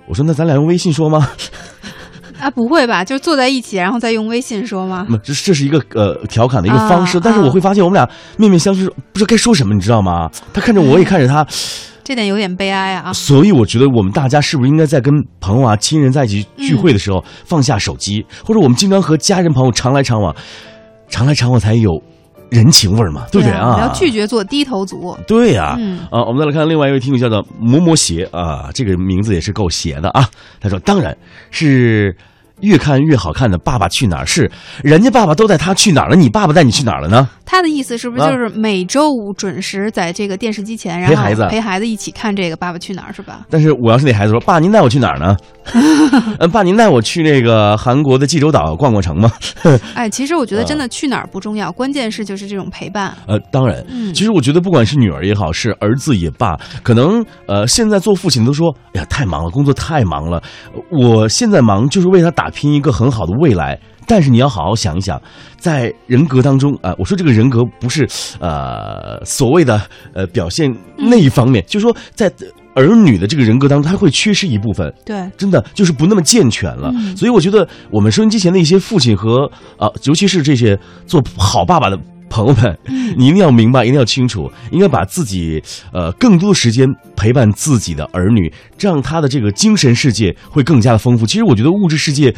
S4: 我说：“那咱俩用微信说吗
S6: 啊，不会吧？就坐在一起，然后再用微信说吗？”？
S4: 那这这是一个呃调侃的一个方式，
S6: 啊
S4: 但是我会发现我们俩面面相觑，不知道该说什么，你知道吗？他看着我，我也看着他，
S6: 这点有点悲哀啊。
S4: 所以我觉得我们大家是不是应该在跟朋友啊、亲人在一起聚会的时候放下手机，或者我们经常和家人朋友常来常往，常来常往才有人情味儿嘛，对不对
S6: 啊？要
S4: 啊？
S6: 拒绝做低头族。
S4: 对呀、
S6: 嗯
S4: 啊，我们再来看另外一位听友叫做磨磨鞋啊，这个名字也是够邪的啊。他说，当然是越看越好看的《爸爸去哪儿》，是人家爸爸都带他去哪儿了，你爸爸带你去哪儿了呢？
S6: 他的意思是不是就是每周五准时在这个电视机前，然后
S4: 陪孩子
S6: 陪孩子一起看这个《爸爸去哪儿》是吧？
S4: 但是我要是那孩子说，爸，您带我去哪儿呢？嗯，爸，您带我去那个韩国的济州岛逛逛城吗？
S6: 哎，其实我觉得
S4: 啊
S6: 真的去哪儿不重要，关键是就是这种陪伴。
S4: 呃，当然，
S6: 嗯
S4: 其实我觉得不管是女儿也好，是儿子也罢，可能呃，现在做父亲都说，哎呀，太忙了，工作太忙了。我现在忙就是为他打拼一个很好的未来。但是你要好好想一想，在人格当中啊、我说这个人格不是呃所谓的呃表现那一方面，就是说在儿女的这个人格当中，他会缺失一部分。
S6: 对，
S4: 真的就是不那么健全了。
S6: 嗯
S4: 所以我觉得我们收音机前的一些父亲和啊、尤其是这些做好爸爸的朋友们，你一定要明白，一定要清楚，应该把自己呃更多的时间陪伴自己的儿女，这样他的这个精神世界会更加的丰富。其实我觉得物质世界。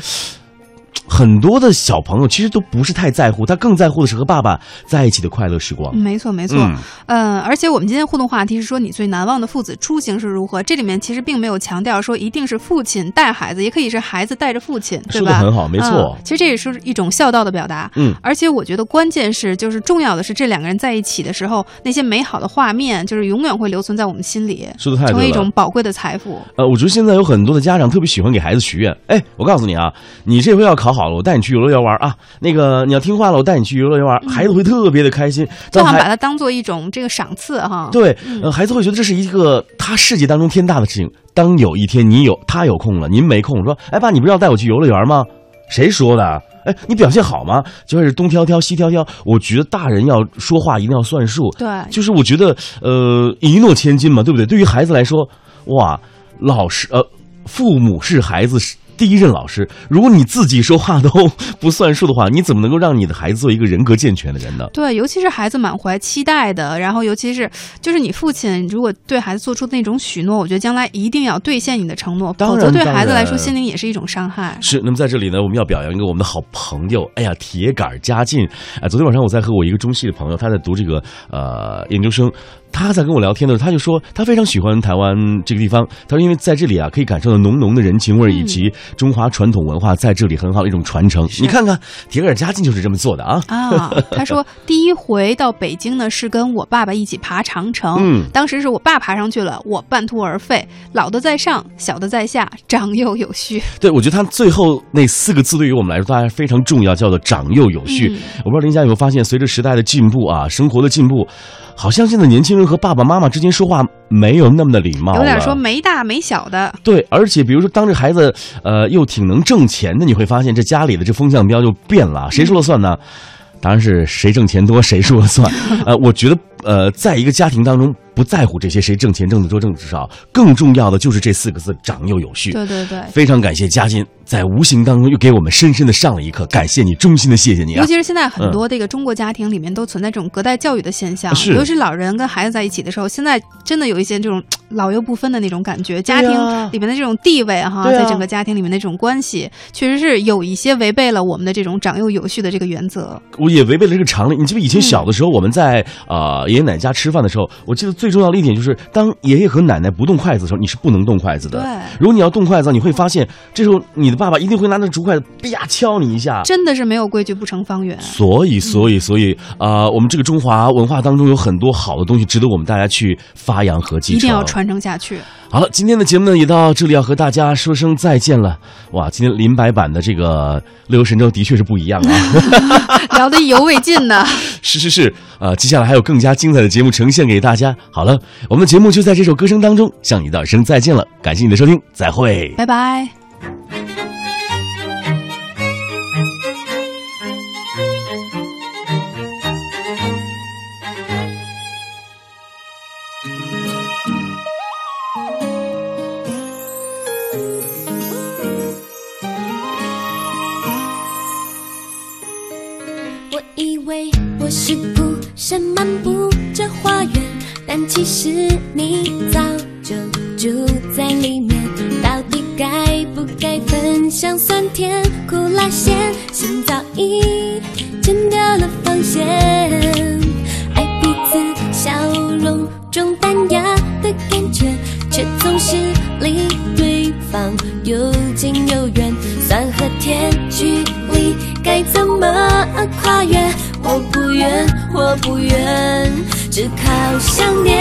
S4: 很多的小朋友其实都不是太在乎，他更在乎的是和爸爸在一起的快乐时光。
S6: 没错，没错。
S4: 嗯
S6: 嗯，而且我们今天互动话题是说你最难忘的父子出行是如何？这里面其实并没有强调说一定是父亲带孩子，也可以是孩子带着父亲，对吧？
S4: 说的很好没错
S6: 嗯其实这也是一种孝道的表达。
S4: 嗯
S6: 而且我觉得关键是，就是重要的是这两个人在一起的时候，那些美好的画面，就是永远会留存在我们心里，
S4: 说得太
S6: 成为一种宝贵的财富。
S4: 呃，我觉得现在有很多的家长特别喜欢给孩子许愿。哎，我告诉你啊，你这回要考好了，我带你去游乐园玩啊。那个你要听话了，我带你去游乐园玩，孩子会特别的开心。
S6: 就好像把它当做一种这个赏赐哈。
S4: 对，
S6: 嗯
S4: 呃，孩子会觉得这是一个他世界当中天大的事情。当有一天你有他有空了，您没空，说，哎爸，你不是要带我去游乐园吗？谁说的？哎，你表现好吗？就开始东挑挑西挑挑。我觉得大人要说话一定要算数。
S6: 对
S4: 就是我觉得，呃，一诺千金嘛，对不对？对于孩子来说，哇，老师，呃，父母是孩子第一任老师。如果你自己说话都不算数的话，你怎么能够让你的孩子做一个人格健全的人呢？
S6: 对，尤其是孩子满怀期待的，然后尤其是就是你父亲如果对孩子做出那种许诺，我觉得将来一定要兑现你的承诺，否则对孩子来说心灵也是一种伤害。
S4: 是，那么在这里呢，我们要表扬一个我们的好朋友，哎呀，铁杆嘉进。哎，昨天晚上我在和我一个中戏的朋友，他在读这个呃研究生，他在跟我聊天的时候，他就说他非常喜欢台湾这个地方。他说，因为在这里啊，可以感受到浓浓的人情味儿，以及中华传统文化在这里很好的一种传承。你看看，铁杆嘉靖就是这么做的啊。
S6: 啊，他说第一回到北京呢，是跟我爸爸一起爬长城。
S4: 嗯
S6: 当时是我爸爬上去了，我半途而废，老的在上，小的在下，长幼有序。
S4: 对，我觉得他最后那四个字对于我们来说，当然非常重要，叫做长幼有序。
S6: 嗯
S4: 我不知道林佳有没有发现，随着时代的进步啊，生活的进步，好像现在年轻人和爸爸妈妈之间说话没有那么的礼貌，
S6: 有点说没大没小的。
S4: 对，而且比如说，当这孩子呃又挺能挣钱的，你会发现这家里的这风向标就变了，谁说了算呢？当然是谁挣钱多谁说了算。呃，我觉得呃，在一个家庭当中，不在乎这些谁挣钱挣得多挣得少，更重要的就是这四个字：长幼有序。
S6: 对对对
S4: 非常感谢嘉欣在无形当中又给我们深深的上了一课，感谢你，衷心的谢谢你啊！
S6: 尤其是现在很多
S4: 嗯
S6: 这个中国家庭里面都存在这种隔代教育的现象，
S4: 是
S6: 尤其是老人跟孩子在一起的时候，现在真的有一些这种老幼不分的那种感觉，家庭里面的这种地位哈，在整个家庭里面的这种关系，确实是有一些违背了我们的这种长幼有序的这个原则。
S4: 我也违背了这个常理。你记不？以前小的时候，我们在呃爷爷奶奶家吃饭的时候，我记得最重要的一点就是，当爷爷和奶奶不动筷子的时候，你是不能动筷子的。
S6: 对
S4: 如果你要动筷子，你会发现这时候你的的爸爸一定会拿那竹筷子啪敲你一下。
S6: 真的是没有规矩不成方圆。
S4: 所以，所以，所以啊、呃我们这个中华文化当中有很多好的东西，值得我们大家去发扬和继承。
S6: 一定要传承下去。
S4: 好了，今天的节目呢也到这里，要和大家说声再见了。哇，今天林白版的这个《乐游神州》的确是不一样啊，
S6: 聊得意犹未尽呢。
S4: 是是是，呃，接下来还有更加精彩的节目呈现给大家。好了，我们的节目就在这首歌声当中向你道声再见了，感谢你的收听，再会。
S6: 拜拜。
S16: 但其实你早就住在里面。到底该不该分享酸甜苦辣咸？心早已剪掉了防线，爱彼此笑容中淡雅的感觉，却总是离对方又近又远，酸和天距离。该怎么跨越？我不愿，我不愿，只靠想念。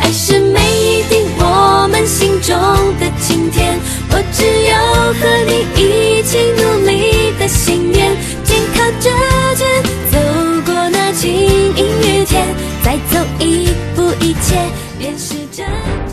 S16: 爱是每一滴我们心中的晴天，我只有和你一起努力的信念，紧靠着肩。再走一步，一切便是真。